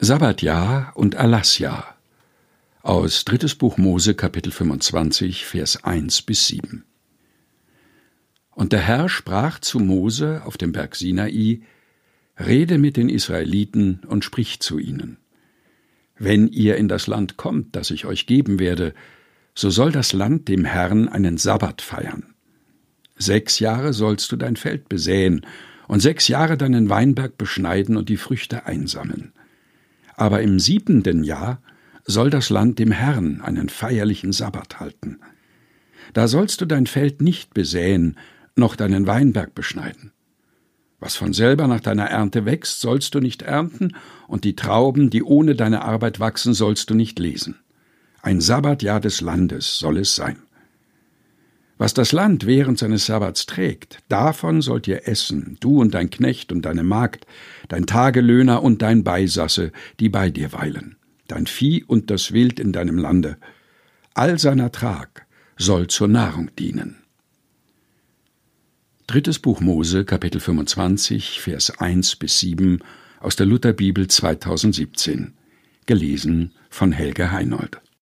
Sabbatjahr und Erlassjahr aus drittes Buch Mose Kapitel 25 Vers 1 bis 7 Und der Herr sprach zu Mose auf dem Berg Sinai Rede mit den Israeliten und sprich zu ihnen. Wenn ihr in das Land kommt, das ich euch geben werde, so soll das Land dem Herrn einen Sabbat feiern. Sechs Jahre sollst du dein Feld besäen und sechs Jahre deinen Weinberg beschneiden und die Früchte einsammeln aber im siebenten Jahr soll das Land dem Herrn einen feierlichen Sabbat halten. Da sollst du dein Feld nicht besäen, noch deinen Weinberg beschneiden. Was von selber nach deiner Ernte wächst, sollst du nicht ernten, und die Trauben, die ohne deine Arbeit wachsen, sollst du nicht lesen. Ein Sabbatjahr des Landes soll es sein. Was das Land während seines Sabbats trägt, davon sollt ihr essen, du und dein Knecht und deine Magd, dein Tagelöhner und dein Beisasse, die bei dir weilen, dein Vieh und das Wild in deinem Lande. All sein Ertrag soll zur Nahrung dienen. Drittes Buch Mose, Kapitel 25, Vers 1 bis 7 aus der Lutherbibel 2017. Gelesen von Helge Heinold.